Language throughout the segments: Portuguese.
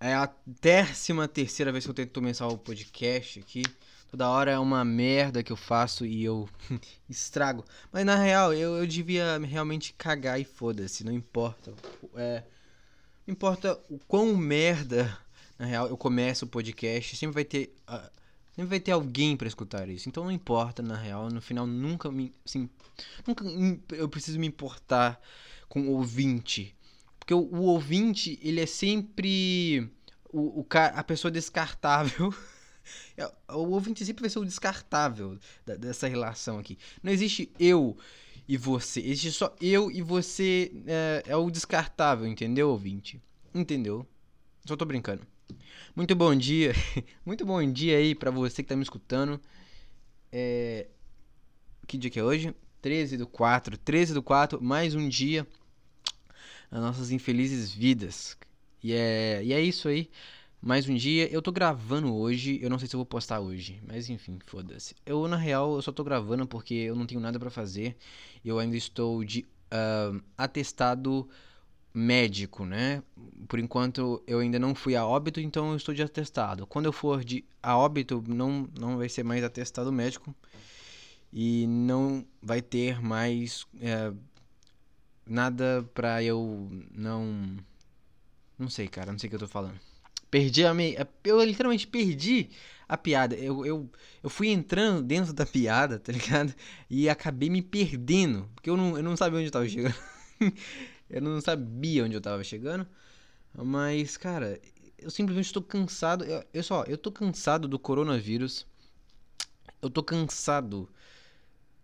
É a décima terceira vez que eu tento começar o podcast aqui. Toda hora é uma merda que eu faço e eu estrago. Mas na real, eu, eu devia realmente cagar e foda-se, não importa. É, não importa o quão merda, na real, eu começo o podcast, sempre vai ter. Uh, sempre vai ter alguém para escutar isso. Então não importa, na real, no final nunca me. Assim, nunca eu preciso me importar com ouvinte porque o, o ouvinte, ele é sempre o, o, a pessoa descartável. É, o ouvinte sempre vai ser o descartável da, dessa relação aqui. Não existe eu e você. Existe só eu e você é, é o descartável, entendeu, ouvinte? Entendeu? Só tô brincando. Muito bom dia. Muito bom dia aí para você que tá me escutando. É... Que dia que é hoje? 13 do 4. 13 do 4, mais um dia as nossas infelizes vidas. E é, e é isso aí. Mais um dia. Eu tô gravando hoje. Eu não sei se eu vou postar hoje. Mas enfim, foda-se. Eu, na real, eu só tô gravando porque eu não tenho nada para fazer. Eu ainda estou de uh, atestado médico, né? Por enquanto eu ainda não fui a óbito, então eu estou de atestado. Quando eu for de a óbito, não, não vai ser mais atestado médico. E não vai ter mais. Uh, nada pra eu não. Não sei, cara, não sei o que eu tô falando. Perdi a me... Eu literalmente perdi a piada. Eu, eu, eu fui entrando dentro da piada, tá ligado? E acabei me perdendo. Porque eu não, eu não sabia onde eu tava chegando. eu não sabia onde eu tava chegando. Mas, cara, eu simplesmente estou cansado. Eu, eu só, eu tô cansado do coronavírus. Eu tô cansado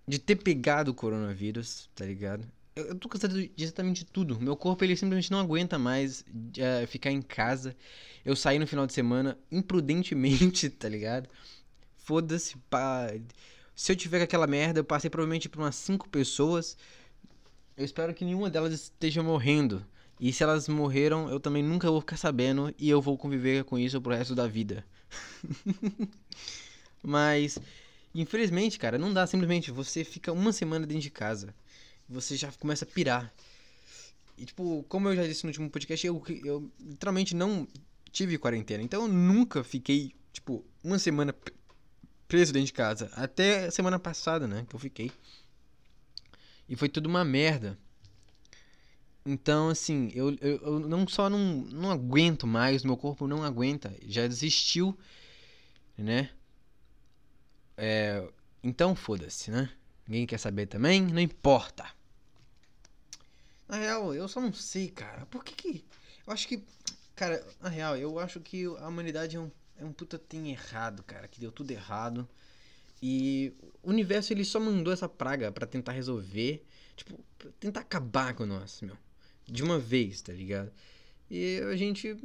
de ter pegado o coronavírus, tá ligado? Eu tô cansado de exatamente tudo. Meu corpo ele simplesmente não aguenta mais uh, ficar em casa. Eu saí no final de semana imprudentemente, tá ligado? Foda-se, pá. Se eu tiver aquela merda, eu passei provavelmente por umas 5 pessoas. Eu espero que nenhuma delas esteja morrendo. E se elas morreram, eu também nunca vou ficar sabendo e eu vou conviver com isso pro resto da vida. Mas, infelizmente, cara, não dá simplesmente. Você fica uma semana dentro de casa você já começa a pirar. E, tipo, como eu já disse no último podcast, eu, eu literalmente não tive quarentena. Então eu nunca fiquei, tipo, uma semana preso dentro de casa. Até semana passada, né? Que eu fiquei. E foi tudo uma merda. Então, assim, eu, eu, eu não só não, não aguento mais, meu corpo não aguenta. Já desistiu, né? É, então, foda-se, né? Ninguém quer saber também, não importa. Na real, eu só não sei, cara. Por que que. Eu acho que. Cara, na real, eu acho que a humanidade é um, é um puta tem errado, cara. Que deu tudo errado. E o universo ele só mandou essa praga para tentar resolver. Tipo, tentar acabar com nós, meu. De uma vez, tá ligado? E a gente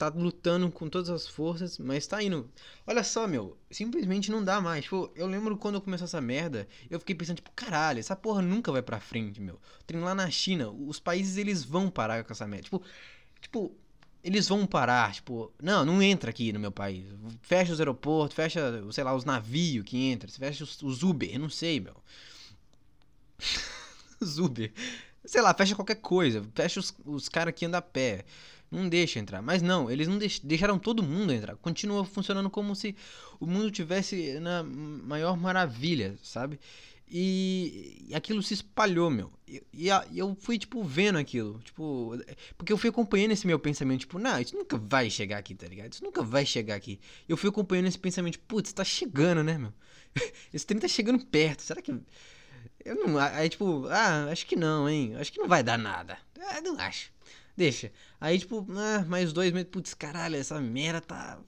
tá lutando com todas as forças, mas tá indo. Olha só, meu, simplesmente não dá mais. Tipo, eu lembro quando eu comecei essa merda, eu fiquei pensando, tipo, caralho, essa porra nunca vai pra frente, meu. Tem lá na China, os países eles vão parar com essa merda. Tipo, tipo, eles vão parar, tipo, não, não entra aqui no meu país. Fecha os aeroportos, fecha, sei lá, os navios que entram, fecha os, os Uber, não sei, meu. os Uber. Sei lá, fecha qualquer coisa, fecha os, os caras que andam a pé não deixa entrar. Mas não, eles não deix deixaram todo mundo entrar. Continua funcionando como se o mundo tivesse na maior maravilha, sabe? E, aquilo se espalhou, meu. E, e, eu fui, tipo, vendo aquilo. Tipo, porque eu fui acompanhando esse meu pensamento, tipo, não, isso nunca vai chegar aqui, tá ligado? Isso nunca vai chegar aqui. Eu fui acompanhando esse pensamento, putz, tá chegando, né, meu? Esse trem tá chegando perto. Será que. Eu não. Aí, tipo, ah, acho que não, hein? Acho que não vai dar nada. Ah, não acho deixa. Aí, tipo, ah, mais dois meses, putz, caralho, essa merda tá.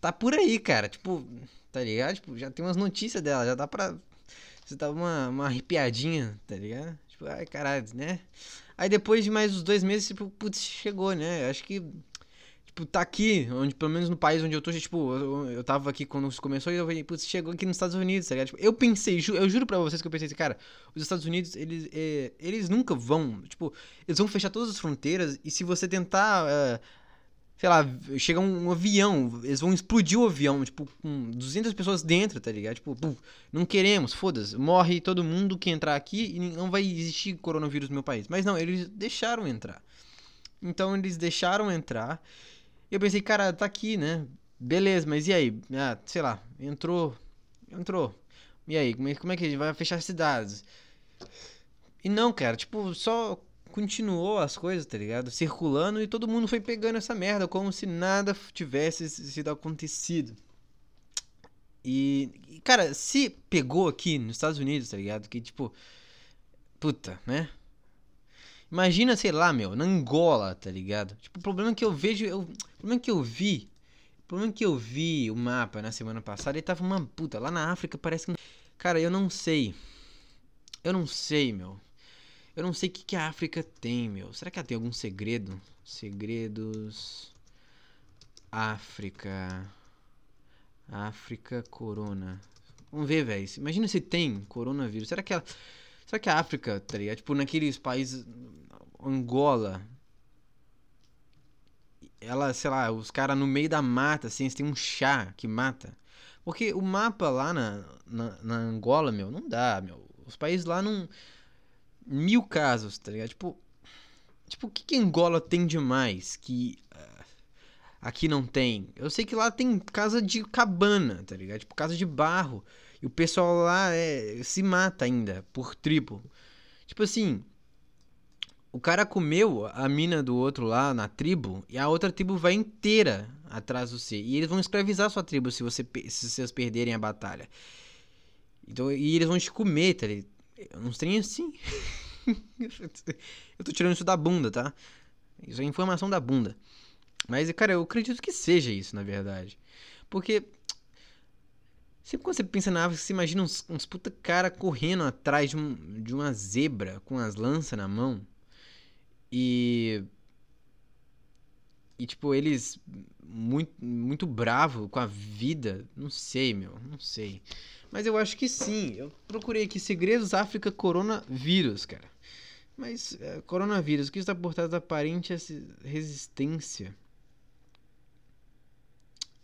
Tá por aí, cara. Tipo, tá ligado? Tipo, já tem umas notícias dela, já dá pra. Você tá uma, uma arrepiadinha, tá ligado? Tipo, ai, caralho, né? Aí depois de mais uns dois meses, tipo, putz, chegou, né? Acho que tipo, tá aqui, onde, pelo menos no país onde eu tô, tipo, eu, eu tava aqui quando isso começou e eu falei, putz, chegou aqui nos Estados Unidos, tá ligado? Tipo, eu pensei, ju, eu juro pra vocês que eu pensei assim, cara, os Estados Unidos, eles, é, eles nunca vão, tipo, eles vão fechar todas as fronteiras e se você tentar, é, sei lá, chegar um, um, avião, eles vão explodir o avião, tipo, com 200 pessoas dentro, tá ligado? Tipo, puf, não queremos, foda-se, morre todo mundo que entrar aqui e não vai existir coronavírus no meu país. Mas não, eles deixaram entrar. Então eles deixaram entrar. E eu pensei, cara, tá aqui, né? Beleza, mas e aí? Ah, sei lá, entrou. Entrou. E aí, como é, é que a gente vai fechar as cidades? E não, cara, tipo, só continuou as coisas, tá ligado? Circulando e todo mundo foi pegando essa merda como se nada tivesse sido acontecido. E, cara, se pegou aqui nos Estados Unidos, tá ligado? Que tipo, puta, né? Imagina, sei lá, meu, na Angola, tá ligado? Tipo, o problema que eu vejo, eu, o problema que eu vi, o problema que eu vi o mapa na semana passada e tava uma puta, lá na África parece que Cara, eu não sei. Eu não sei, meu. Eu não sei o que, que a África tem, meu. Será que ela tem algum segredo? Segredos. África. África Corona. Vamos ver, velho. Imagina se tem coronavírus. Será que ela. Será que a África, tá ligado? Tipo, naqueles países. Angola. Ela, sei lá, os caras no meio da mata, assim, eles têm um chá que mata. Porque o mapa lá na, na, na Angola, meu, não dá, meu. Os países lá não mil casos, tá ligado? Tipo, tipo o que, que Angola tem demais que uh, aqui não tem? Eu sei que lá tem casa de cabana, tá ligado? Tipo, casa de barro. E o pessoal lá é, se mata ainda por tribo. Tipo assim, o cara comeu a mina do outro lá na tribo e a outra tribo vai inteira atrás do você. E eles vão escravizar sua tribo se, você, se vocês perderem a batalha. Então, e eles vão te comer, tá ligado? Uns trem assim. eu tô tirando isso da bunda, tá? Isso é informação da bunda. Mas, cara, eu acredito que seja isso, na verdade. Porque. Sempre quando você pensa na África, você imagina uns, uns puta cara correndo atrás de, um, de uma zebra com as lanças na mão. E. E, tipo, eles muito, muito bravo com a vida. Não sei, meu. Não sei. Mas eu acho que sim. Eu procurei aqui Segredos África Coronavírus, cara. Mas é, coronavírus, o que está por trás da aparente resistência?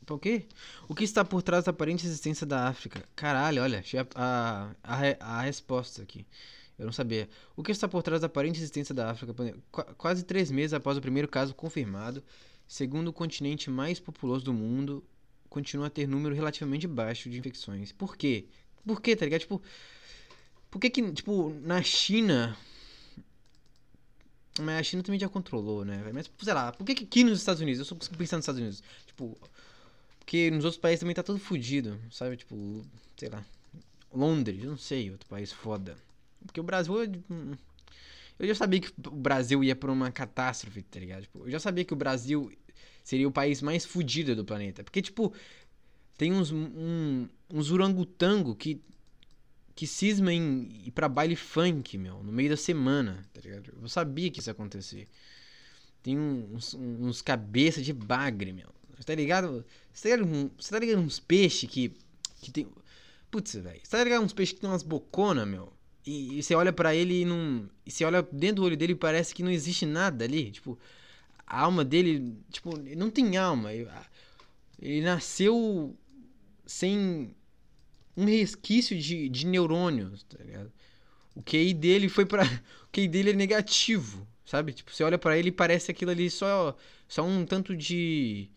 O quê? O que está por trás da aparente resistência da África? Caralho, olha, a, a, a resposta aqui. Eu não sabia. O que está por trás da aparente resistência da África? Quase três meses após o primeiro caso confirmado, segundo o continente mais populoso do mundo, continua a ter número relativamente baixo de infecções. Por quê? Por quê, tá ligado? Tipo, por que que, tipo, na China... Mas a China também já controlou, né? Mas, sei lá, por que que aqui nos Estados Unidos? Eu só consigo pensar nos Estados Unidos. Tipo, porque nos outros países também tá tudo fodido, sabe? Tipo, sei lá, Londres, não sei, outro país foda. Porque o Brasil... Eu já sabia que o Brasil ia pra uma catástrofe, tá ligado? Tipo, eu já sabia que o Brasil seria o país mais fudido do planeta. Porque, tipo, tem uns, um, uns orangotango que, que cisma em ir pra baile funk, meu, no meio da semana, tá ligado? Eu sabia que isso ia acontecer. Tem uns, uns cabeça de bagre, meu. Você tá ligado? Você tá ligado, você tá ligado uns peixes que, que tem... Putz, velho. Você tá ligado uns peixes que tem umas boconas, meu? E, e você olha para ele e não... E você olha dentro do olho dele e parece que não existe nada ali. Tipo, a alma dele, tipo, não tem alma. Ele nasceu sem um resquício de, de neurônios, tá ligado? O QI dele foi para O QI dele é negativo, sabe? Tipo, você olha para ele e parece aquilo ali só, só um tanto de.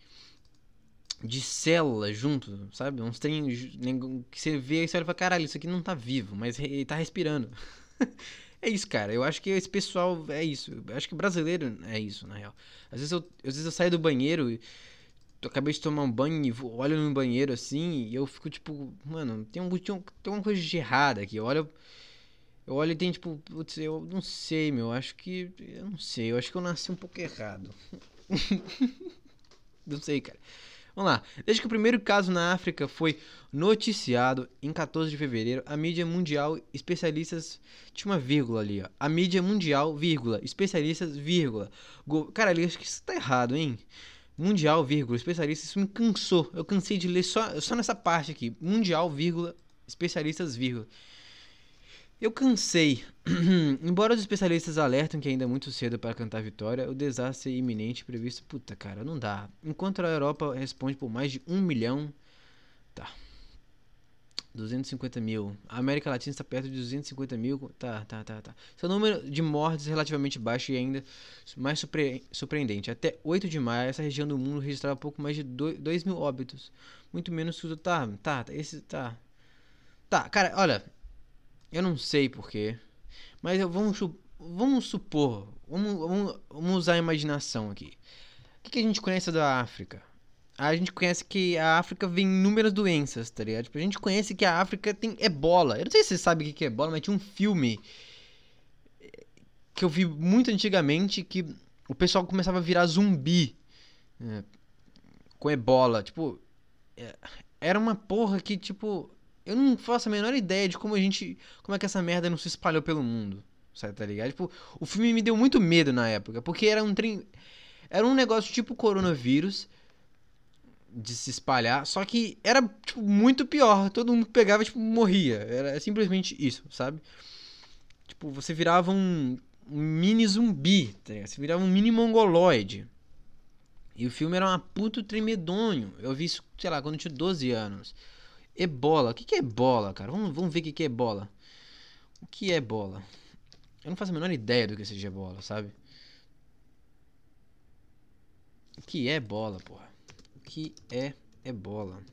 De célula junto, sabe? Uns trem que você vê e você olha e fala: caralho, isso aqui não tá vivo, mas ele tá respirando. É isso, cara. Eu acho que esse pessoal é isso. Eu acho que brasileiro é isso, na real. Às vezes eu, às vezes eu saio do banheiro e acabei de tomar um banho e olho no banheiro assim e eu fico tipo, mano, tem, um, tem uma coisa de errada aqui. Eu olho, eu olho e tem tipo, putz, eu não sei, meu. Acho que. Eu não sei. Eu acho que eu nasci um pouco errado. não sei, cara. Vamos lá. Desde que o primeiro caso na África foi noticiado em 14 de fevereiro, a mídia mundial, especialistas. Tinha uma vírgula ali, ó. A mídia mundial, vírgula, especialistas, vírgula. Go... Cara, acho que isso tá errado, hein? Mundial, vírgula, especialistas, isso me cansou. Eu cansei de ler só, só nessa parte aqui. Mundial, vírgula, especialistas, vírgula. Eu cansei. Embora os especialistas alertam que ainda é muito cedo para cantar vitória, o desastre iminente previsto. Puta, cara, não dá. Enquanto a Europa responde por mais de um milhão. Tá. 250 mil. A América Latina está perto de 250 mil. Tá, tá, tá, tá. Seu número de mortes é relativamente baixo e ainda mais surpre surpreendente. Até 8 de maio, essa região do mundo registrava pouco mais de 2 mil óbitos. Muito menos que o. Tá, tá, esse. Tá. Tá, cara, olha. Eu não sei porquê. Mas eu, vamos, vamos supor. Vamos, vamos, vamos usar a imaginação aqui. O que, que a gente conhece da África? a gente conhece que a África vem inúmeras doenças, tá ligado? Tipo, a gente conhece que a África tem ebola. Eu não sei se você sabe o que é ebola, mas tinha um filme que eu vi muito antigamente que o pessoal começava a virar zumbi é, com ebola. Tipo, é, era uma porra que, tipo, eu não faço a menor ideia de como a gente. Como é que essa merda não se espalhou pelo mundo. Sabe, tá ligado? Tipo, o filme me deu muito medo na época, porque era um trem. Era um negócio tipo coronavírus de se espalhar, só que era tipo, muito pior. Todo mundo pegava tipo morria. Era simplesmente isso, sabe? Tipo, você virava um, um mini zumbi, tá Você virava um mini mongoloide. E o filme era uma puto tremedonho. Eu vi isso, sei lá, quando eu tinha 12 anos. Ebola. O que, que é ebola, cara? Vamos, vamos ver o que, que é ebola. O que é ebola? Eu não faço a menor ideia do que seja ebola, sabe? O que é bola, porra? que é ebola?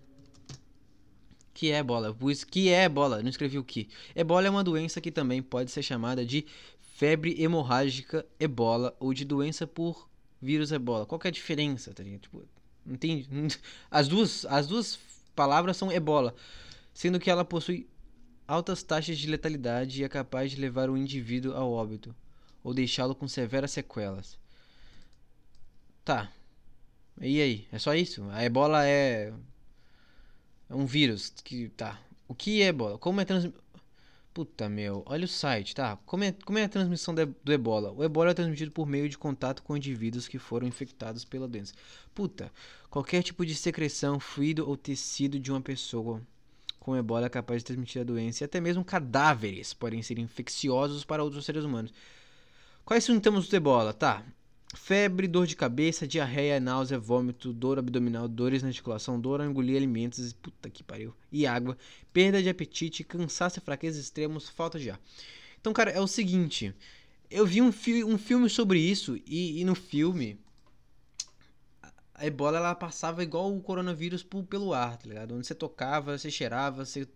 Que é ebola? Eu pus que é ebola, não escrevi o que. Ebola é uma doença que também pode ser chamada de febre hemorrágica ebola ou de doença por vírus ebola. Qual é a diferença, tá ligado? Tipo, não as duas as duas palavras são ebola, sendo que ela possui altas taxas de letalidade e é capaz de levar o indivíduo ao óbito ou deixá-lo com severas sequelas. Tá, e aí? É só isso? A ebola é. É um vírus que. Tá. O que é ebola? Como é trans. Puta meu, olha o site, tá? Como é, como é a transmissão do ebola? O ebola é transmitido por meio de contato com indivíduos que foram infectados pela doença. Puta, qualquer tipo de secreção, fluido ou tecido de uma pessoa com ebola é capaz de transmitir a doença e até mesmo cadáveres podem ser infecciosos para outros seres humanos. Quais sintomas do ebola? Tá, Febre, dor de cabeça, diarreia, náusea, vômito, dor abdominal, dores na articulação, dor ao engolir alimentos, puta que pariu, e água, perda de apetite, cansaço e fraqueza extremos, falta de ar. Então, cara, é o seguinte, eu vi um, fi um filme sobre isso e, e, no filme a ebola ela passava igual o coronavírus pelo ar, tá ligado? Onde você tocava, você cheirava, você.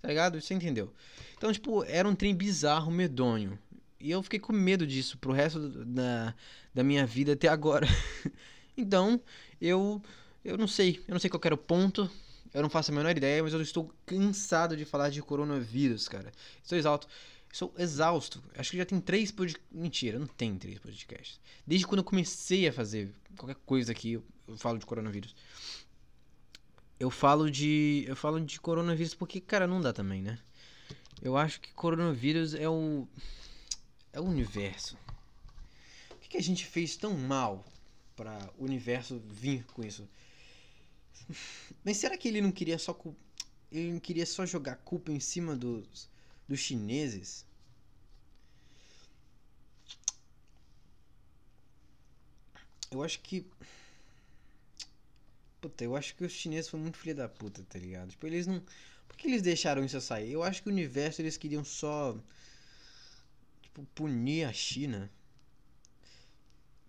Tá ligado? Você entendeu? Então, tipo, era um trem bizarro, medonho. E eu fiquei com medo disso pro resto da, da minha vida até agora. então, eu eu não sei, eu não sei qual era o ponto. Eu não faço a menor ideia, mas eu estou cansado de falar de coronavírus, cara. Estou exausto. Estou exausto. Acho que já tem três podcasts. Mentira, não tem três podcasts. Desde quando eu comecei a fazer qualquer coisa aqui, eu, eu falo de coronavírus. Eu falo de. Eu falo de coronavírus porque, cara, não dá também, né? Eu acho que coronavírus é o é o universo. O que, que a gente fez tão mal para o universo vir com isso? Mas será que ele não queria só ele não queria só jogar culpa em cima dos, dos chineses? Eu acho que Puta, eu acho que os chineses foram muito filha da puta, tá ligado? Tipo, eles não. Por que eles deixaram isso sair? Eu acho que o universo eles queriam só punir a China.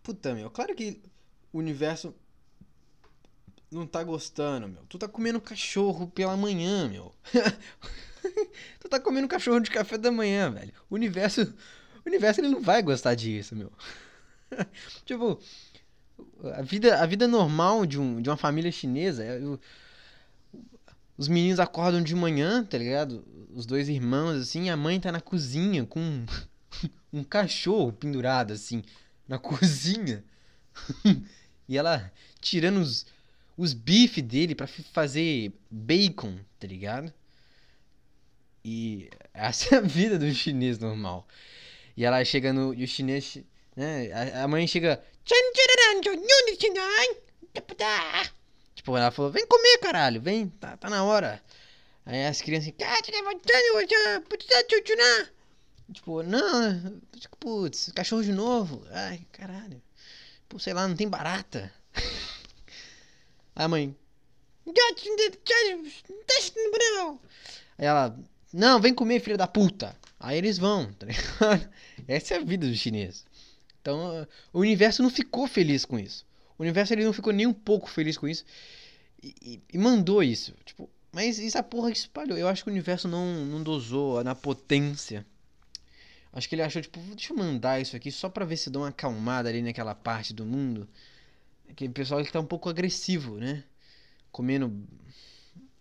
Puta, meu, claro que o universo não tá gostando, meu. Tu tá comendo cachorro pela manhã, meu. tu tá comendo cachorro de café da manhã, velho. O universo, o universo ele não vai gostar disso, meu. tipo, a vida, a vida normal de, um, de uma família chinesa é o, os meninos acordam de manhã, tá ligado? Os dois irmãos assim, a mãe tá na cozinha com um cachorro pendurado assim na cozinha. e ela tirando os, os bifes dele para fazer bacon, tá ligado? E essa é a vida do chinês normal. E ela chega no. E o chinês. Né, a, a mãe chega. Tipo, ela falou: Vem comer, caralho, vem, tá, tá na hora. Aí as crianças assim. Tipo, não, putz, cachorro de novo. Ai, caralho. Pô, sei lá, não tem barata. Aí a mãe. Aí ela, não, vem comer, filha da puta. Aí eles vão, tá ligado? Essa é a vida do chinês. Então, o universo não ficou feliz com isso. O universo ele não ficou nem um pouco feliz com isso. E, e, e mandou isso. Tipo, mas essa porra espalhou. Eu acho que o universo não, não dosou na potência. Acho que ele achou, tipo, deixa eu mandar isso aqui só pra ver se dá uma acalmada ali naquela parte do mundo. Aquele pessoal que tá um pouco agressivo, né? Comendo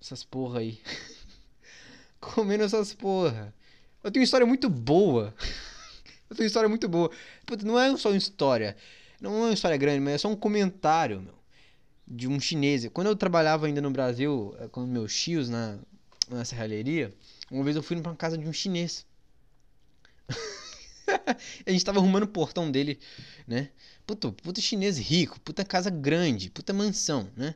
essas porra aí. Comendo essas porra. Eu tenho uma história muito boa. eu tenho uma história muito boa. Puta, não é só uma história. Não é uma história grande, mas é só um comentário, meu. De um chinês. Quando eu trabalhava ainda no Brasil, eh, com meus tios na, na serralheria, uma vez eu fui pra casa de um chinês. a gente tava arrumando o portão dele, né? Puta, puta chinês rico, puta casa grande, puta mansão, né?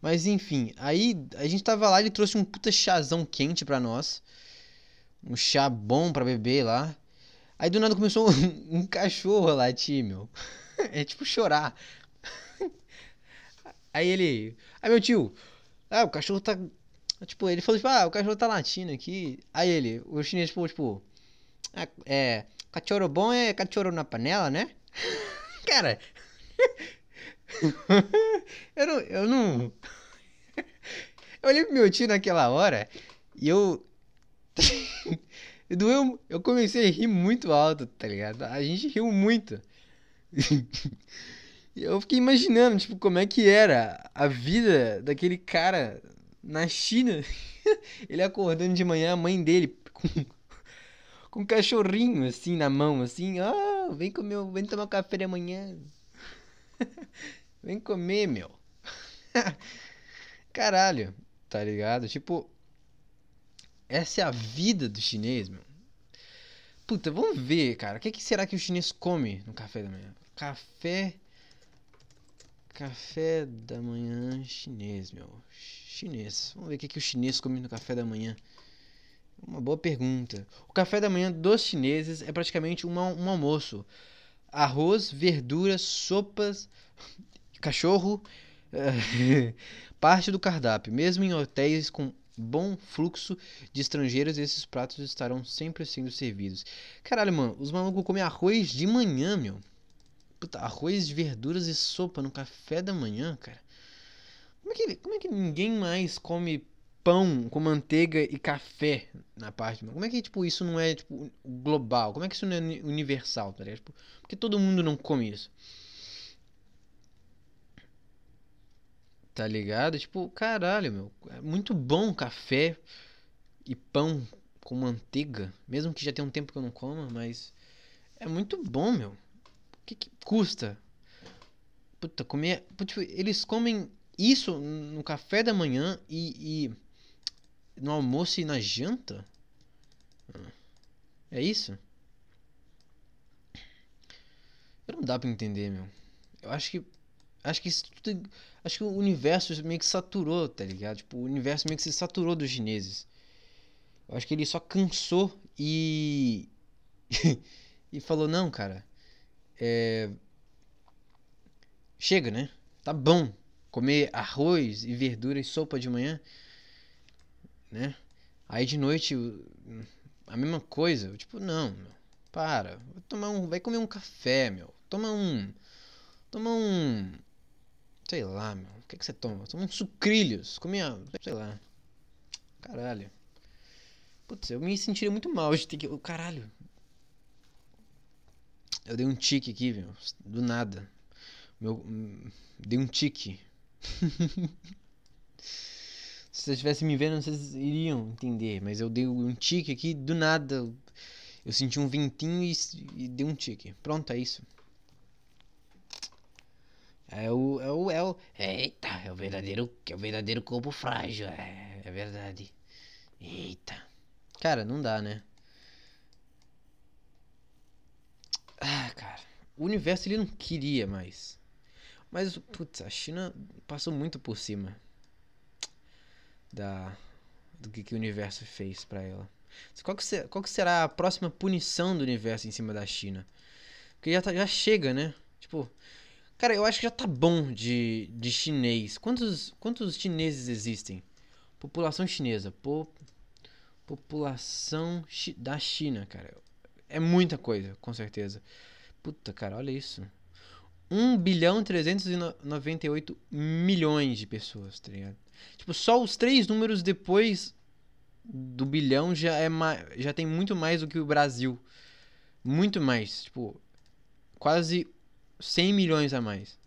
Mas enfim, aí a gente tava lá, ele trouxe um puta chazão quente pra nós. Um chá bom pra beber lá. Aí do nada começou um, um cachorro a latir, meu. É tipo chorar. Aí ele. Aí meu tio. Ah, o cachorro tá. Tipo, ele falou, tipo, ah, o cachorro tá latindo aqui. Aí ele, o chinês, tipo, tipo. Ah, é. Cachorro bom é cachorro na panela, né? Cara. eu não. Eu não. Eu olhei pro meu tio naquela hora e eu. Doeu. Eu comecei a rir muito alto, tá ligado? A gente riu muito. eu fiquei imaginando, tipo, como é que era a vida daquele cara na China. Ele acordando de manhã, a mãe dele com, com um cachorrinho assim na mão, assim, ah, vem comer, vem tomar café da manhã. vem comer, meu. Caralho, tá ligado? Tipo, essa é a vida do chinês, meu. Puta, vamos ver, cara. O que, que será que o chinês come no café da manhã? Café. Café da manhã chinês, meu. Chinês. Vamos ver o que, que o chinês come no café da manhã. Uma boa pergunta. O café da manhã dos chineses é praticamente um, um almoço: arroz, verduras, sopas, cachorro, parte do cardápio. Mesmo em hotéis com bom fluxo de estrangeiros, esses pratos estarão sempre sendo servidos. Caralho, mano, os malucos comem arroz de manhã, meu. Puta, arroz, verduras e sopa no café da manhã, cara. Como é que, como é que ninguém mais come pão com manteiga e café na parte? Como é que, tipo, isso não é, tipo, global? Como é que isso não é universal, tá ligado? Tipo, porque todo mundo não come isso. Tá ligado? Tipo, caralho, meu. É muito bom café e pão com manteiga. Mesmo que já tenha um tempo que eu não coma, mas. É muito bom, meu. O que, que custa? Puta, comer. Tipo, eles comem isso no café da manhã e, e no almoço e na janta? É isso? Eu não dá pra entender, meu. Eu acho que Acho que isso tudo, Acho que o universo meio que saturou, tá ligado? Tipo, o universo meio que se saturou dos chineses. Eu acho que ele só cansou e. e falou: não, cara. É. Chega, né? Tá bom. Comer arroz e verdura e sopa de manhã. Né? Aí de noite. A mesma coisa. Tipo, não, meu. Para. Vai, tomar um, vai comer um café, meu. Toma um. Toma um Sei lá, meu. O que, que você toma? Toma uns sucrilhos. Comia. Sei lá. Caralho. Putz, eu me sentiria muito mal de ter que. Caralho. Eu dei um tique aqui, viu? Do nada. Meu. Dei um tique. Se vocês estivessem me vendo, vocês iriam entender. Mas eu dei um tique aqui, do nada. Eu senti um ventinho e, e dei um tique. Pronto, é isso. É o, é o, é o. Eita, é o verdadeiro. É o verdadeiro corpo frágil. É, é verdade. Eita. Cara, não dá, né? Ah, cara. O universo ele não queria mais. Mas, putz, a China passou muito por cima da do que, que o universo fez para ela. Qual que, será, qual que será a próxima punição do universo em cima da China? Porque já, tá, já chega, né? Tipo, Cara, eu acho que já tá bom de, de chinês. Quantos, quantos chineses existem? População chinesa. Po, população chi, da China, cara. É muita coisa, com certeza. Puta, cara, olha isso. 1 bilhão 398 milhões de pessoas, tá ligado? Tipo, só os três números depois do bilhão já é já tem muito mais do que o Brasil. Muito mais, tipo, quase 100 milhões a mais.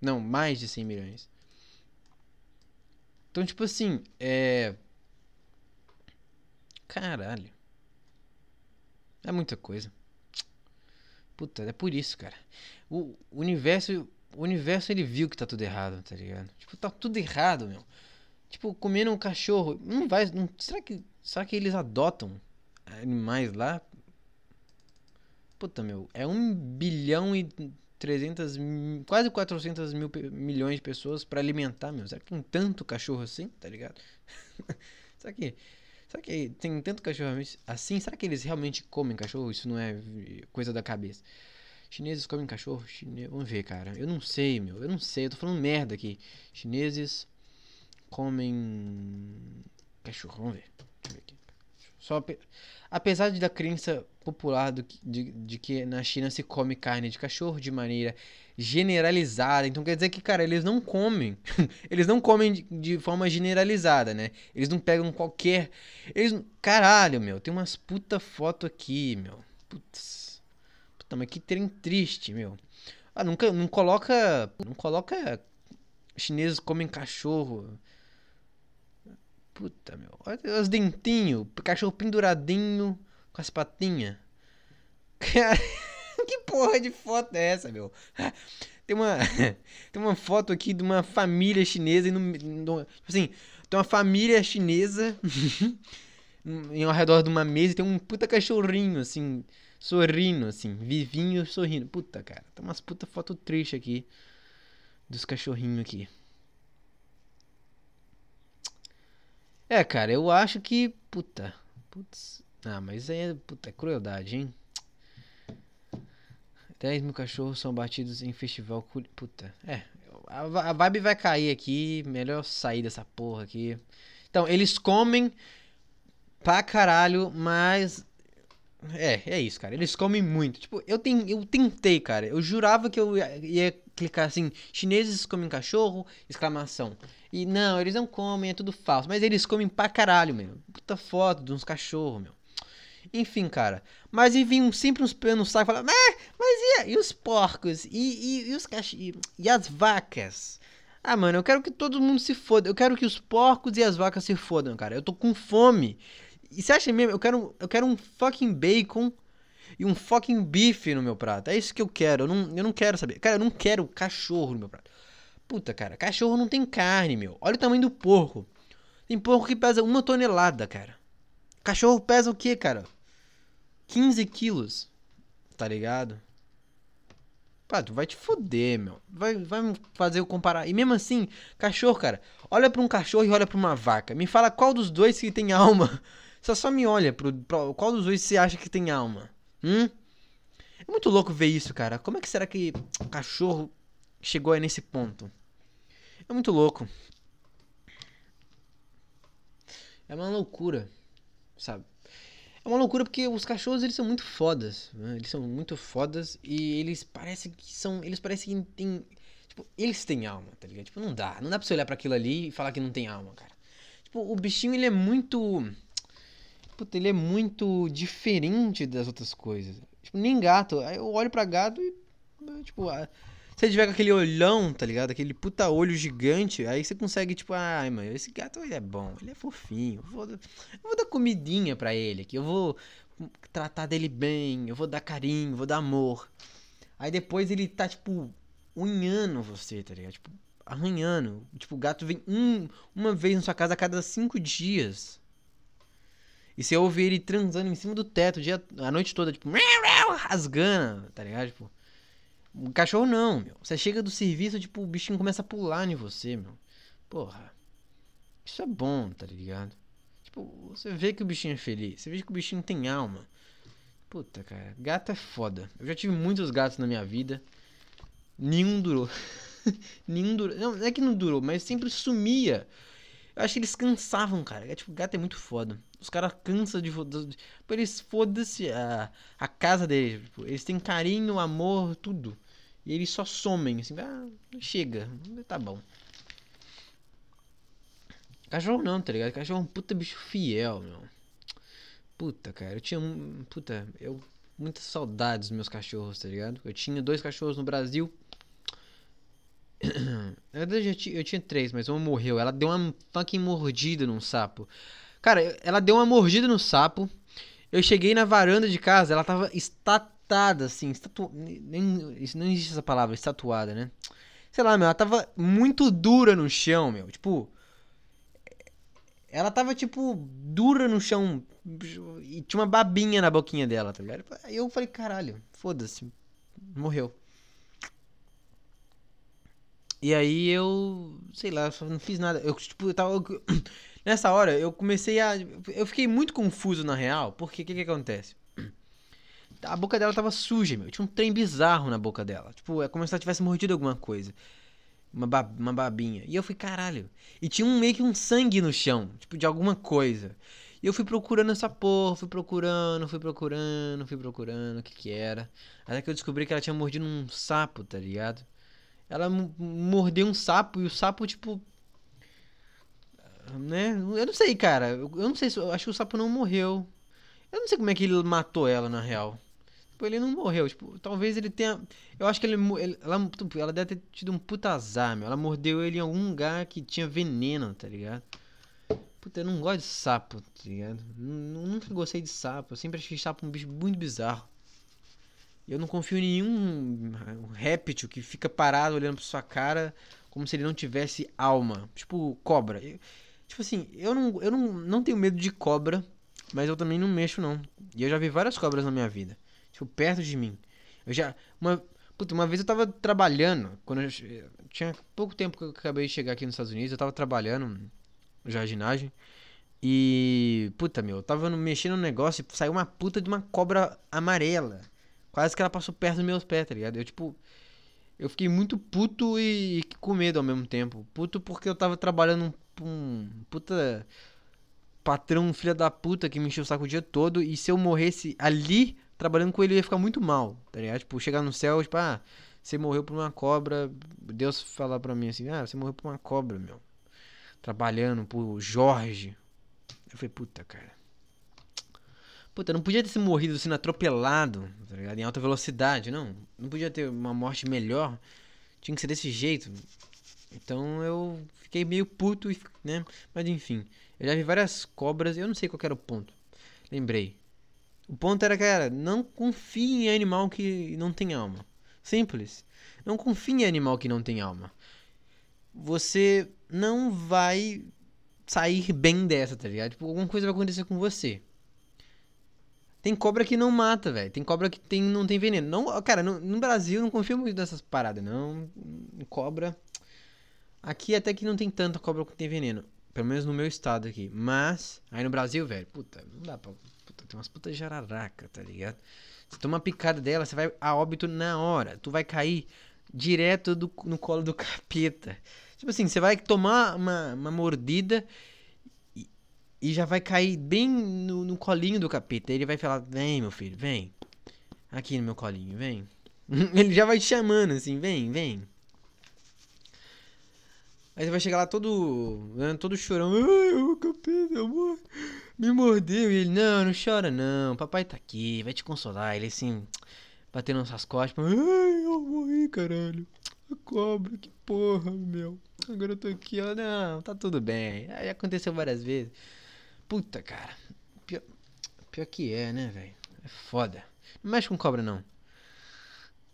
Não, mais de 100 milhões. Então, tipo assim, é Caralho. É muita coisa. Puta, é por isso, cara. O universo, o universo ele viu que tá tudo errado, tá ligado? Tipo, tá tudo errado, meu. Tipo, comendo um cachorro, não vai, não, será que, será que eles adotam animais lá? Puta, meu, é um bilhão e 300, quase 400 mil milhões de pessoas para alimentar, meu. Será que tem tanto cachorro assim, tá ligado? será que Será que tem tanto cachorro assim? Será que eles realmente comem cachorro? Isso não é coisa da cabeça. Chineses comem cachorro? Chine... Vamos ver, cara. Eu não sei, meu. Eu não sei. Eu tô falando merda aqui. Chineses comem cachorro. Vamos ver. Só Apesar de da crença popular do, de, de que na China se come carne de cachorro de maneira generalizada. Então quer dizer que, cara, eles não comem. eles não comem de, de, forma generalizada, né? Eles não pegam qualquer. Eles. Caralho, meu. Tem umas puta foto aqui, meu. Putz. Puta, mas que trem triste, meu. Ah, nunca. Não coloca. Não coloca. Chineses comem cachorro. Puta, meu. Olha os dentinhos. Cachorro penduradinho com as patinhas. Cara. que porra de foto é essa, meu? Tem uma, tem uma foto aqui de uma família chinesa no, no, tipo assim, tem uma família chinesa em ao redor de uma mesa e tem um puta cachorrinho assim, sorrindo assim, vivinho sorrindo. Puta, cara, tem umas puta foto triste aqui dos cachorrinhos aqui. É, cara, eu acho que, puta, putz, ah, mas aí é, puta, é crueldade, hein? 10 mil cachorros são batidos em festival. Puta, é. A, a vibe vai cair aqui. Melhor sair dessa porra aqui. Então, eles comem pra caralho, mas. É, é isso, cara. Eles comem muito. Tipo, eu, ten, eu tentei, cara. Eu jurava que eu ia, ia clicar assim: chineses comem cachorro? Exclamação. E não, eles não comem, é tudo falso. Mas eles comem pra caralho, meu. Puta foto de uns cachorros, meu. Enfim, cara. Mas e vinham sempre uns pés no saco falando, ah, mas e, e os porcos? E, e, e os cach... E, e as vacas? Ah, mano, eu quero que todo mundo se foda. Eu quero que os porcos e as vacas se fodam, cara. Eu tô com fome. E você acha mesmo? Eu quero, eu quero um fucking bacon e um fucking bife no meu prato. É isso que eu quero. Eu não, eu não quero saber. Cara, eu não quero cachorro no meu prato. Puta, cara, cachorro não tem carne, meu. Olha o tamanho do porco. Tem porco que pesa uma tonelada, cara. Cachorro pesa o quê, cara? 15 quilos. Tá ligado? Pá, tu vai te foder, meu. Vai, vai fazer eu comparar. E mesmo assim, cachorro, cara. Olha pra um cachorro e olha pra uma vaca. Me fala qual dos dois que tem alma. Você só me olha pro, pro qual dos dois você acha que tem alma. Hum? É muito louco ver isso, cara. Como é que será que o cachorro chegou aí nesse ponto? É muito louco. É uma loucura, sabe? É uma loucura porque os cachorros eles são muito fodas, né? Eles são muito fodas e eles parecem que são, eles parecem que têm, tipo, eles têm alma, tá ligado? Tipo, não dá, não dá pra você olhar para aquilo ali e falar que não tem alma, cara. Tipo, o bichinho ele é muito Puta, ele é muito diferente das outras coisas. Tipo, nem gato. Eu olho pra gato e tipo, se ele tiver com aquele olhão, tá ligado? Aquele puta olho gigante, aí você consegue, tipo, ai, mano, esse gato ele é bom, ele é fofinho. Eu vou, eu vou dar comidinha pra ele aqui, eu vou tratar dele bem, eu vou dar carinho, vou dar amor. Aí depois ele tá, tipo, unhando você, tá ligado? Tipo, arranhando. Tipo, o gato vem um, uma vez na sua casa a cada cinco dias. E você ouve ele transando em cima do teto dia, a noite toda, tipo, rasgando, tá ligado? Tipo, o cachorro não, meu. Você chega do serviço, tipo, o bichinho começa a pular em você, meu. Porra. Isso é bom, tá ligado? Tipo, você vê que o bichinho é feliz. Você vê que o bichinho tem alma. Puta, cara. Gato é foda. Eu já tive muitos gatos na minha vida. Nenhum durou. Nenhum durou. Não, não é que não durou, mas sempre sumia. Eu acho que eles cansavam, cara. É, tipo, gato é muito foda. Os caras cansam de. de eles foda-se a, a casa deles. Tipo, eles têm carinho, amor, tudo. E eles só somem, assim, ah, chega, tá bom. Cachorro não, tá ligado? Cachorro é um puta bicho fiel, meu. Puta, cara, eu tinha. Puta, eu. Muitas saudades dos meus cachorros, tá ligado? Eu tinha dois cachorros no Brasil. Na verdade, eu tinha, eu tinha três, mas uma morreu. Ela deu uma fucking mordida num sapo. Cara, ela deu uma mordida no sapo. Eu cheguei na varanda de casa, ela tava estatada, assim. Estatu... Nem, não existe essa palavra, estatuada, né? Sei lá, meu, ela tava muito dura no chão, meu. Tipo. Ela tava, tipo, dura no chão. E tinha uma babinha na boquinha dela, tá ligado? Aí eu falei, caralho, foda-se. Morreu. E aí eu, sei lá, não fiz nada. Eu, tipo, eu tava. Nessa hora eu comecei a. Eu fiquei muito confuso na real, porque o que, que acontece? A boca dela tava suja, meu. Tinha um trem bizarro na boca dela. Tipo, é como se ela tivesse mordido alguma coisa. Uma, uma babinha. E eu fui, caralho. E tinha um meio que um sangue no chão, tipo, de alguma coisa. E eu fui procurando essa porra, fui procurando, fui procurando, fui procurando o que que era. Até que eu descobri que ela tinha mordido um sapo, tá ligado? Ela mordeu um sapo e o sapo, tipo. Né? Eu não sei, cara. Eu não sei se. Eu acho que o sapo não morreu. Eu não sei como é que ele matou ela, na real. Tipo, ele não morreu. Tipo, talvez ele tenha. Eu acho que ele, ele ela, tipo, ela deve ter tido um puta azar, meu. Ela mordeu ele em algum lugar que tinha veneno, tá ligado? Puta, eu não gosto de sapo, tá ligado? Nunca gostei de sapo. Eu sempre achei sapo um bicho muito bizarro. Eu não confio em nenhum réptil que fica parado olhando pra sua cara como se ele não tivesse alma. Tipo, cobra. Tipo assim, eu, não, eu não, não tenho medo de cobra, mas eu também não mexo, não. E eu já vi várias cobras na minha vida. Tipo, perto de mim. Eu já. Uma, puta, uma vez eu tava trabalhando. Quando eu, tinha pouco tempo que eu acabei de chegar aqui nos Estados Unidos, eu tava trabalhando jardinagem. E. Puta, meu, eu tava mexendo no negócio e saiu uma puta de uma cobra amarela. Quase que ela passou perto dos meus pés, tá ligado? Eu, tipo. Eu fiquei muito puto e, com medo ao mesmo tempo. Puto porque eu tava trabalhando um, um puta patrão filha da puta que me encheu o saco o dia todo. E se eu morresse ali, trabalhando com ele, eu ia ficar muito mal, tá ligado? Tipo, chegar no céu, tipo, ah, você morreu por uma cobra. Deus falar pra mim assim, ah, você morreu por uma cobra, meu. Trabalhando por Jorge. Eu falei, puta, cara. Puta, não podia ter se morrido sendo atropelado, tá ligado? Em alta velocidade, não. Não podia ter uma morte melhor. Tinha que ser desse jeito. Então eu fiquei meio puto, né? Mas enfim. Eu já vi várias cobras, eu não sei qual era o ponto. Lembrei. O ponto era, cara, não confie em animal que não tem alma. Simples. Não confie em animal que não tem alma. Você não vai sair bem dessa, tá ligado? Tipo, alguma coisa vai acontecer com você. Tem cobra que não mata, velho. Tem cobra que tem, não tem veneno. Não, cara, no, no Brasil não confio muito nessas paradas, não. Cobra. Aqui até que não tem tanta cobra que tem veneno. Pelo menos no meu estado aqui. Mas, aí no Brasil, velho, puta, não dá pra. Puta, tem umas putas jararaca, tá ligado? Você toma uma picada dela, você vai a óbito na hora. Tu vai cair direto do, no colo do capeta. Tipo assim, você vai tomar uma, uma mordida e já vai cair bem no, no colinho do capeta. Ele vai falar: Vem, meu filho, vem. Aqui no meu colinho, vem. Ele já vai te chamando assim: Vem, vem. Aí você vai chegar lá todo. Né, todo chorando. Ai, o capeta, amor. Me mordeu. E ele: Não, não chora não. Papai tá aqui, vai te consolar. Ele assim, batendo nas suas costas. Ai, eu morri, caralho. A cobra, que porra, meu. Agora eu tô aqui, ó. Não, tá tudo bem. Aí aconteceu várias vezes. Puta, cara. Pior, pior que é, né, velho? É foda. Não mexe com cobra, não.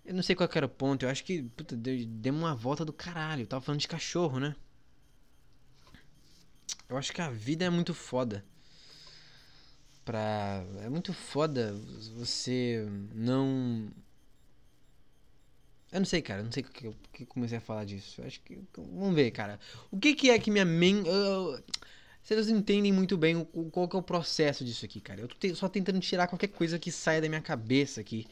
Eu não sei qual era o ponto. Eu acho que, puta, deu, uma volta do caralho. Eu tava falando de cachorro, né? Eu acho que a vida é muito foda. Pra. É muito foda você não. Eu não sei, cara. Eu não sei que que comecei a falar disso. Eu acho que. Vamos ver, cara. O que, que é que minha mente. Vocês entendem muito bem o, qual que é o processo disso aqui, cara. Eu tô te, só tentando tirar qualquer coisa que saia da minha cabeça aqui.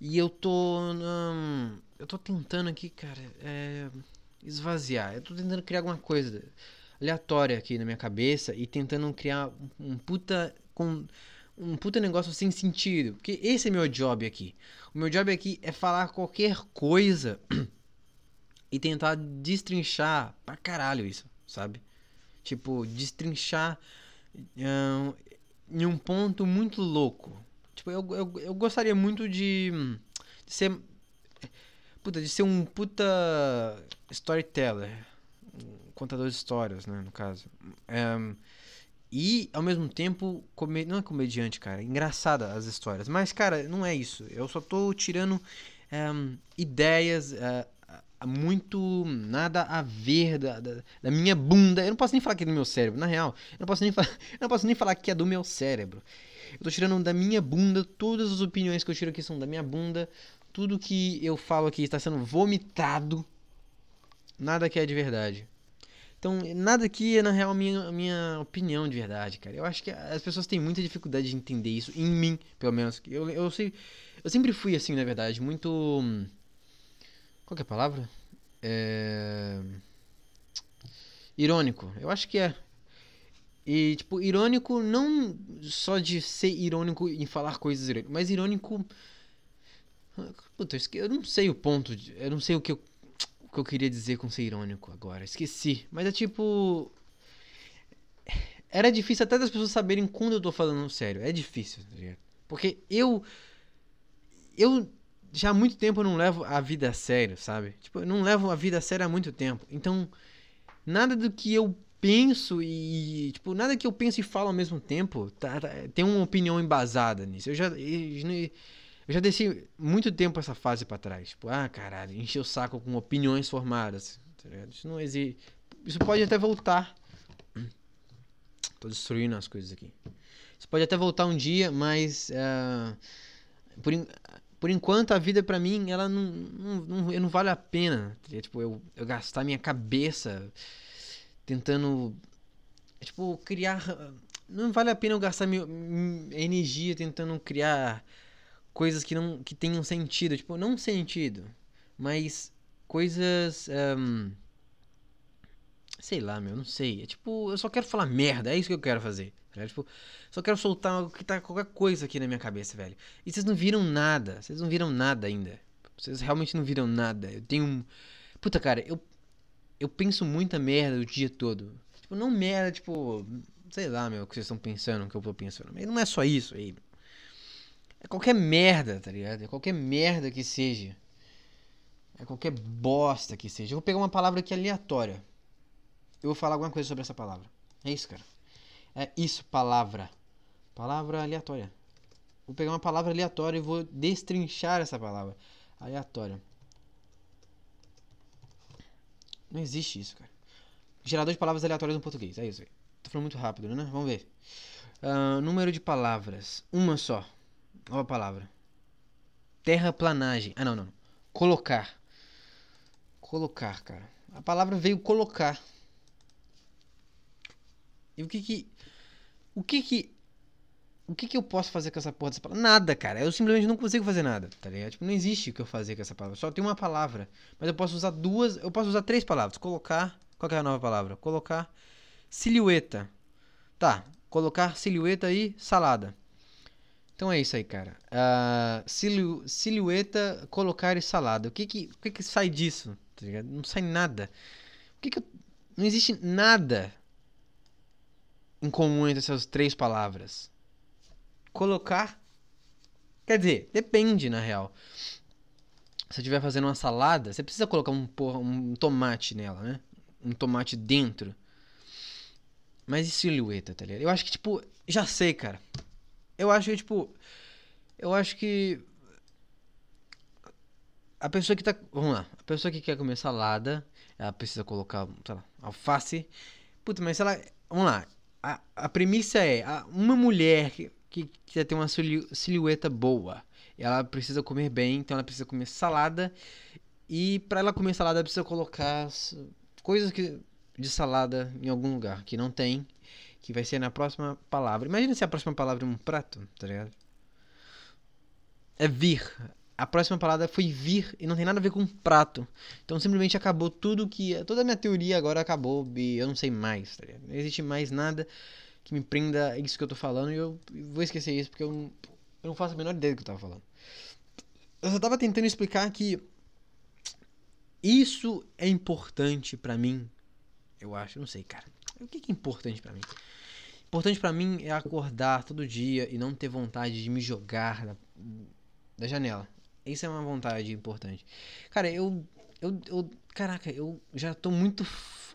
E eu tô. Hum, eu tô tentando aqui, cara, é, esvaziar. Eu tô tentando criar alguma coisa aleatória aqui na minha cabeça e tentando criar um, puta com um puta negócio sem sentido, porque esse é meu job aqui. O meu job aqui é falar qualquer coisa e tentar destrinchar pra caralho isso, sabe? Tipo, destrinchar um, em um ponto muito louco. Tipo, eu, eu, eu gostaria muito de, de ser. Puta, de ser um puta storyteller. Um contador de histórias, né, no caso. Um, e, ao mesmo tempo, come... não é comediante, cara. É engraçada as histórias. Mas, cara, não é isso. Eu só tô tirando ideias uh, muito nada a ver da, da, da, minha bunda. Eu não posso nem falar que é do meu cérebro, na real. Eu não posso nem, eu não posso nem falar que é do meu cérebro. Eu tô tirando da minha bunda, todas as opiniões que eu tiro aqui são da minha bunda. Tudo que eu falo aqui está sendo vomitado. Nada que é de verdade. Então, nada aqui é, na real, minha, minha opinião de verdade, cara. Eu acho que as pessoas têm muita dificuldade de entender isso, em mim, pelo menos. Eu, eu, sei, eu sempre fui assim, na verdade, muito. Qual é a palavra? É... Irônico. Eu acho que é. E, tipo, irônico não só de ser irônico em falar coisas irônicas, mas irônico. Puta, eu não sei o ponto. De... Eu não sei o que eu o que eu queria dizer com ser irônico agora. Esqueci. Mas é tipo. Era difícil até das pessoas saberem quando eu tô falando sério. É difícil, tá Porque eu. Eu. Já há muito tempo eu não levo a vida a sério, sabe? Tipo, eu não levo a vida a sério há muito tempo. Então, nada do que eu penso e. Tipo, nada que eu penso e falo ao mesmo tempo tá, tá tem uma opinião embasada nisso. Eu já. Eu, já desci muito tempo essa fase para trás. Tipo, ah, caralho, encher o saco com opiniões formadas. Tá Isso não existe. Isso pode até voltar. Tô destruindo as coisas aqui. Isso pode até voltar um dia, mas. Uh, por, por enquanto, a vida para mim, ela não, não, não, não, vale a pena. Tá tipo, eu, eu gastar minha cabeça tentando. Tipo, criar. Não vale a pena eu gastar minha, minha energia tentando criar coisas que não que tenham sentido, tipo, não sentido, mas coisas um, sei lá, meu, não sei. É tipo, eu só quero falar merda, é isso que eu quero fazer. Tá tipo, só quero soltar que tá qualquer coisa aqui na minha cabeça, velho. E vocês não viram nada, vocês não viram nada ainda. Vocês realmente não viram nada. Eu tenho um Puta, cara, eu eu penso muita merda o dia todo. Tipo, não merda, tipo, sei lá, meu, o que vocês estão pensando, o que eu tô pensando. Mas não é só isso aí. É qualquer merda, tá ligado? É qualquer merda que seja. É qualquer bosta que seja. Eu vou pegar uma palavra aqui aleatória. Eu vou falar alguma coisa sobre essa palavra. É isso, cara. É isso, palavra. Palavra aleatória. Vou pegar uma palavra aleatória e vou destrinchar essa palavra. Aleatória. Não existe isso, cara. Gerador de palavras aleatórias no português. É isso aí. Tô falando muito rápido, né? Vamos ver. Uh, número de palavras. Uma só. Olha a palavra. Terraplanagem. Ah, não, não. Colocar. Colocar, cara. A palavra veio colocar. E o que que. O que que. O que que eu posso fazer com essa porra dessa palavra? Nada, cara. Eu simplesmente não consigo fazer nada, tá ligado? Tipo, não existe o que eu fazer com essa palavra. Só tem uma palavra. Mas eu posso usar duas. Eu posso usar três palavras. Colocar. Qual é a nova palavra? Colocar. Silhueta. Tá. Colocar silhueta e salada. Então é isso aí, cara. Uh, silu silhueta, colocar e salada. O que que, o que que sai disso? Tá não sai nada. O que que eu... Não existe nada em comum entre essas três palavras. Colocar. Quer dizer, depende na real. Se você estiver fazendo uma salada, você precisa colocar um, um tomate nela, né? Um tomate dentro. Mas e silhueta, tá ligado? Eu acho que, tipo, já sei, cara. Eu acho que, tipo. Eu acho que. A pessoa que tá. Vamos lá. A pessoa que quer comer salada, ela precisa colocar, sei lá, alface. Puta, mas se ela. Vamos lá. A, a premissa é: a, uma mulher que, que quer ter uma silhueta boa, ela precisa comer bem, então ela precisa comer salada. E para ela comer salada, ela precisa colocar coisas que, de salada em algum lugar que não tem que vai ser na próxima palavra. Imagina se a próxima palavra é um prato, tá ligado? É vir. A próxima palavra foi vir e não tem nada a ver com prato. Então simplesmente acabou tudo que. Toda a minha teoria agora acabou e eu não sei mais, tá Não existe mais nada que me prenda isso que eu tô falando e eu vou esquecer isso porque eu não, eu não faço a menor ideia do que eu tava falando. Eu só tava tentando explicar que isso é importante para mim. Eu acho, não sei, cara. O que é importante para mim? Importante para mim é acordar todo dia e não ter vontade de me jogar da janela. Isso é uma vontade importante. Cara, eu, eu, eu. Caraca, eu já tô muito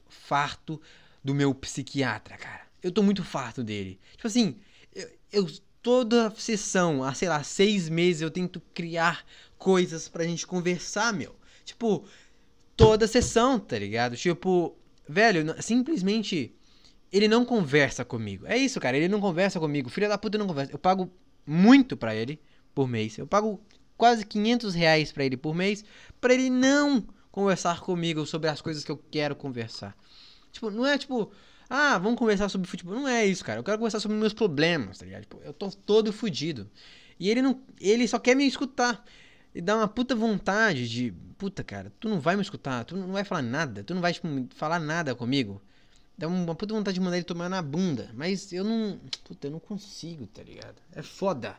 farto do meu psiquiatra, cara. Eu tô muito farto dele. Tipo assim, eu, eu toda sessão, há sei lá, seis meses, eu tento criar coisas pra gente conversar, meu. Tipo, toda sessão, tá ligado? Tipo, velho, simplesmente ele não conversa comigo. É isso, cara, ele não conversa comigo. Filha da puta não conversa. Eu pago muito pra ele por mês. Eu pago quase 500 reais para ele por mês, para ele não conversar comigo sobre as coisas que eu quero conversar. Tipo, não é tipo, ah, vamos conversar sobre futebol. Não é isso, cara. Eu quero conversar sobre meus problemas, tá ligado? Tipo, eu tô todo fudido. E ele não, ele só quer me escutar. E dá uma puta vontade de, puta, cara, tu não vai me escutar, tu não vai falar nada, tu não vai tipo, falar nada comigo. Dá uma puta vontade de mandar ele tomar na bunda, mas eu não, puta, eu não consigo, tá ligado? É foda.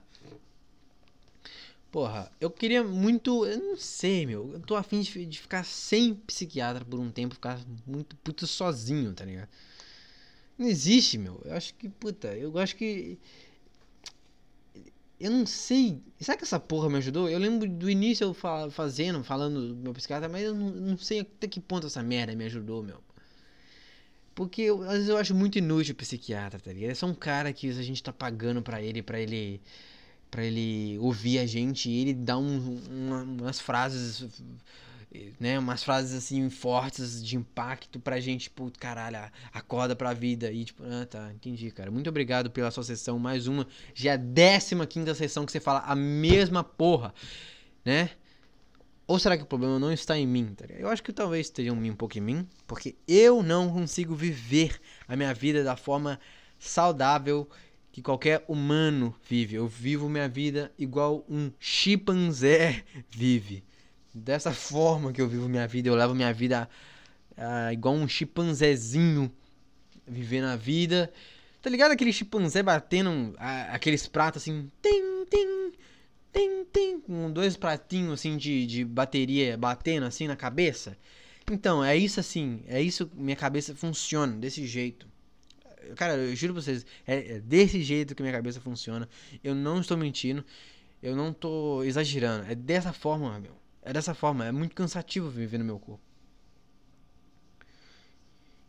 Porra, eu queria muito. Eu não sei, meu. Eu tô afim de, de ficar sem psiquiatra por um tempo, ficar muito puto sozinho, tá ligado? Não existe, meu. Eu acho que, puta, eu acho que. Eu não sei. Será que essa porra me ajudou? Eu lembro do início eu fazendo, falando do meu psiquiatra, mas eu não, não sei até que ponto essa merda me ajudou, meu. Porque eu, às vezes eu acho muito inútil o psiquiatra, tá ligado? É só um cara que a gente tá pagando pra ele, pra ele para ele ouvir a gente e ele dá um, uma, umas frases né, umas frases assim fortes de impacto pra gente, tipo, caralho, acorda pra vida e tipo, ah, tá, entendi, cara. Muito obrigado pela sua sessão, mais uma, já é a 15 quinta sessão que você fala a mesma porra, né? Ou será que o problema não está em mim? Tá eu acho que talvez esteja um pouco em mim, porque eu não consigo viver a minha vida da forma saudável que qualquer humano vive. Eu vivo minha vida igual um chimpanzé vive. Dessa forma que eu vivo minha vida, eu levo minha vida uh, igual um chimpanzézinho vivendo a vida. Tá ligado aquele chimpanzé batendo uh, aqueles pratos assim, tim, tim, tim, tim, com dois pratinhos assim de, de bateria batendo assim na cabeça? Então, é isso assim, é isso, minha cabeça funciona desse jeito. Cara, eu juro pra vocês, é, é desse jeito que minha cabeça funciona. Eu não estou mentindo. Eu não tô exagerando. É dessa forma, meu. É dessa forma. É muito cansativo viver no meu corpo.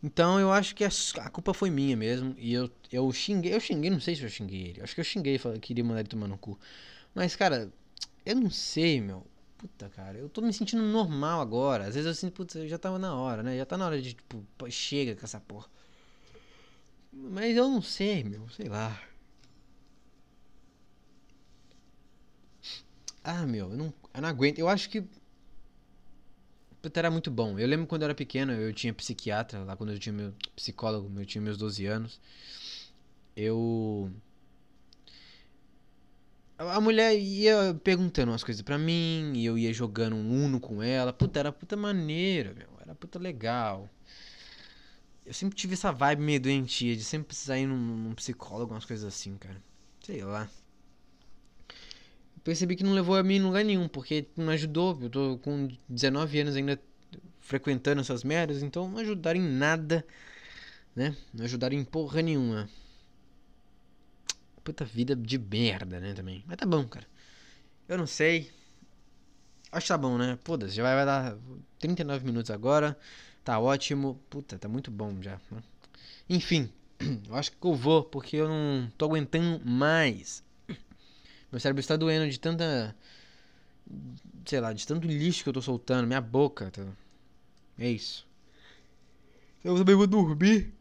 Então eu acho que a, culpa foi minha mesmo. E eu, eu xinguei. Eu xinguei, não sei se eu xinguei ele. acho que eu xinguei falei queria mandar ele tomar no cu. Mas, cara, eu não sei, meu. Puta, cara, eu tô me sentindo normal agora. Às vezes eu sinto, putz, já tava na hora, né? Já tá na hora de, tipo, chega com essa porra. Mas eu não sei, meu, sei lá. Ah, meu, eu não, eu não aguento. Eu acho que. Puta, era muito bom. Eu lembro quando eu era pequeno, eu tinha psiquiatra, lá quando eu tinha meu psicólogo, eu tinha meus 12 anos. Eu. A mulher ia perguntando umas coisas pra mim, e eu ia jogando um Uno com ela. Puta, era puta maneira, meu. Era puta legal. Eu sempre tive essa vibe meio doentia de sempre precisar ir num, num psicólogo, umas coisas assim, cara. Sei lá. Percebi que não levou a mim em lugar nenhum, porque não ajudou. Eu tô com 19 anos ainda frequentando essas merdas, então não ajudaram em nada, né? Não ajudaram em porra nenhuma. Puta vida de merda, né, também. Mas tá bom, cara. Eu não sei. Acho que tá bom, né? Foda-se, já vai, vai dar 39 minutos agora. Tá ótimo. Puta, tá muito bom já. Né? Enfim, eu acho que eu vou, porque eu não tô aguentando mais. Meu cérebro está doendo de tanta. Sei lá, de tanto lixo que eu tô soltando. Minha boca. Tá... É isso. Eu também vou dormir.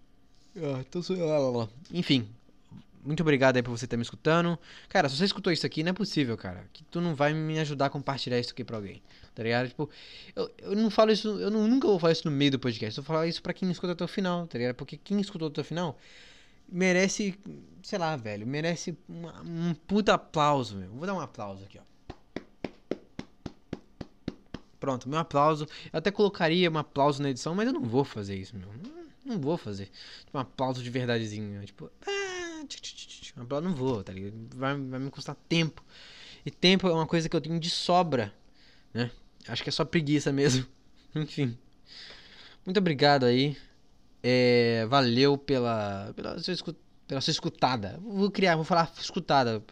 Ah, então... Enfim, muito obrigado aí por você estar me escutando. Cara, se você escutou isso aqui, não é possível, cara. Que tu não vai me ajudar a compartilhar isso aqui pra alguém. Tá ligado? Tipo, eu, eu não falo isso, eu não, nunca vou falar isso no meio do podcast. Eu vou falar isso pra quem escutou até o final, tá ligado? Porque quem escutou até o final merece, sei lá, velho, merece uma, um puta aplauso, meu. Vou dar um aplauso aqui, ó. Pronto, meu aplauso. Eu até colocaria um aplauso na edição, mas eu não vou fazer isso, meu. Não, vou fazer. Tipo, um aplauso de verdadezinho. Tipo, ah, não vou, tá ligado? Vai, vai me custar tempo. E tempo é uma coisa que eu tenho de sobra, né? Acho que é só preguiça mesmo. Enfim. Muito obrigado aí. É, valeu pela, pela sua escuta pela sua escutada. Vou criar, vou falar escutada.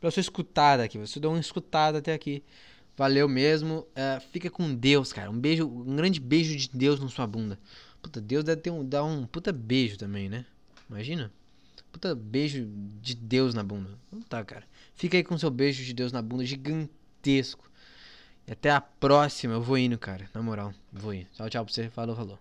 Pela sua escutada aqui. Você deu uma escutada até aqui. Valeu mesmo. Uh, fica com Deus, cara. Um beijo, um grande beijo de Deus na sua bunda. Puta, Deus deve ter um, dar um puta beijo também, né? Imagina. Puta beijo de Deus na bunda. Não tá, cara. Fica aí com seu beijo de Deus na bunda gigantesco. E até a próxima. Eu vou indo, cara. Na moral, vou ir. Tchau, tchau pra você. Falou, falou.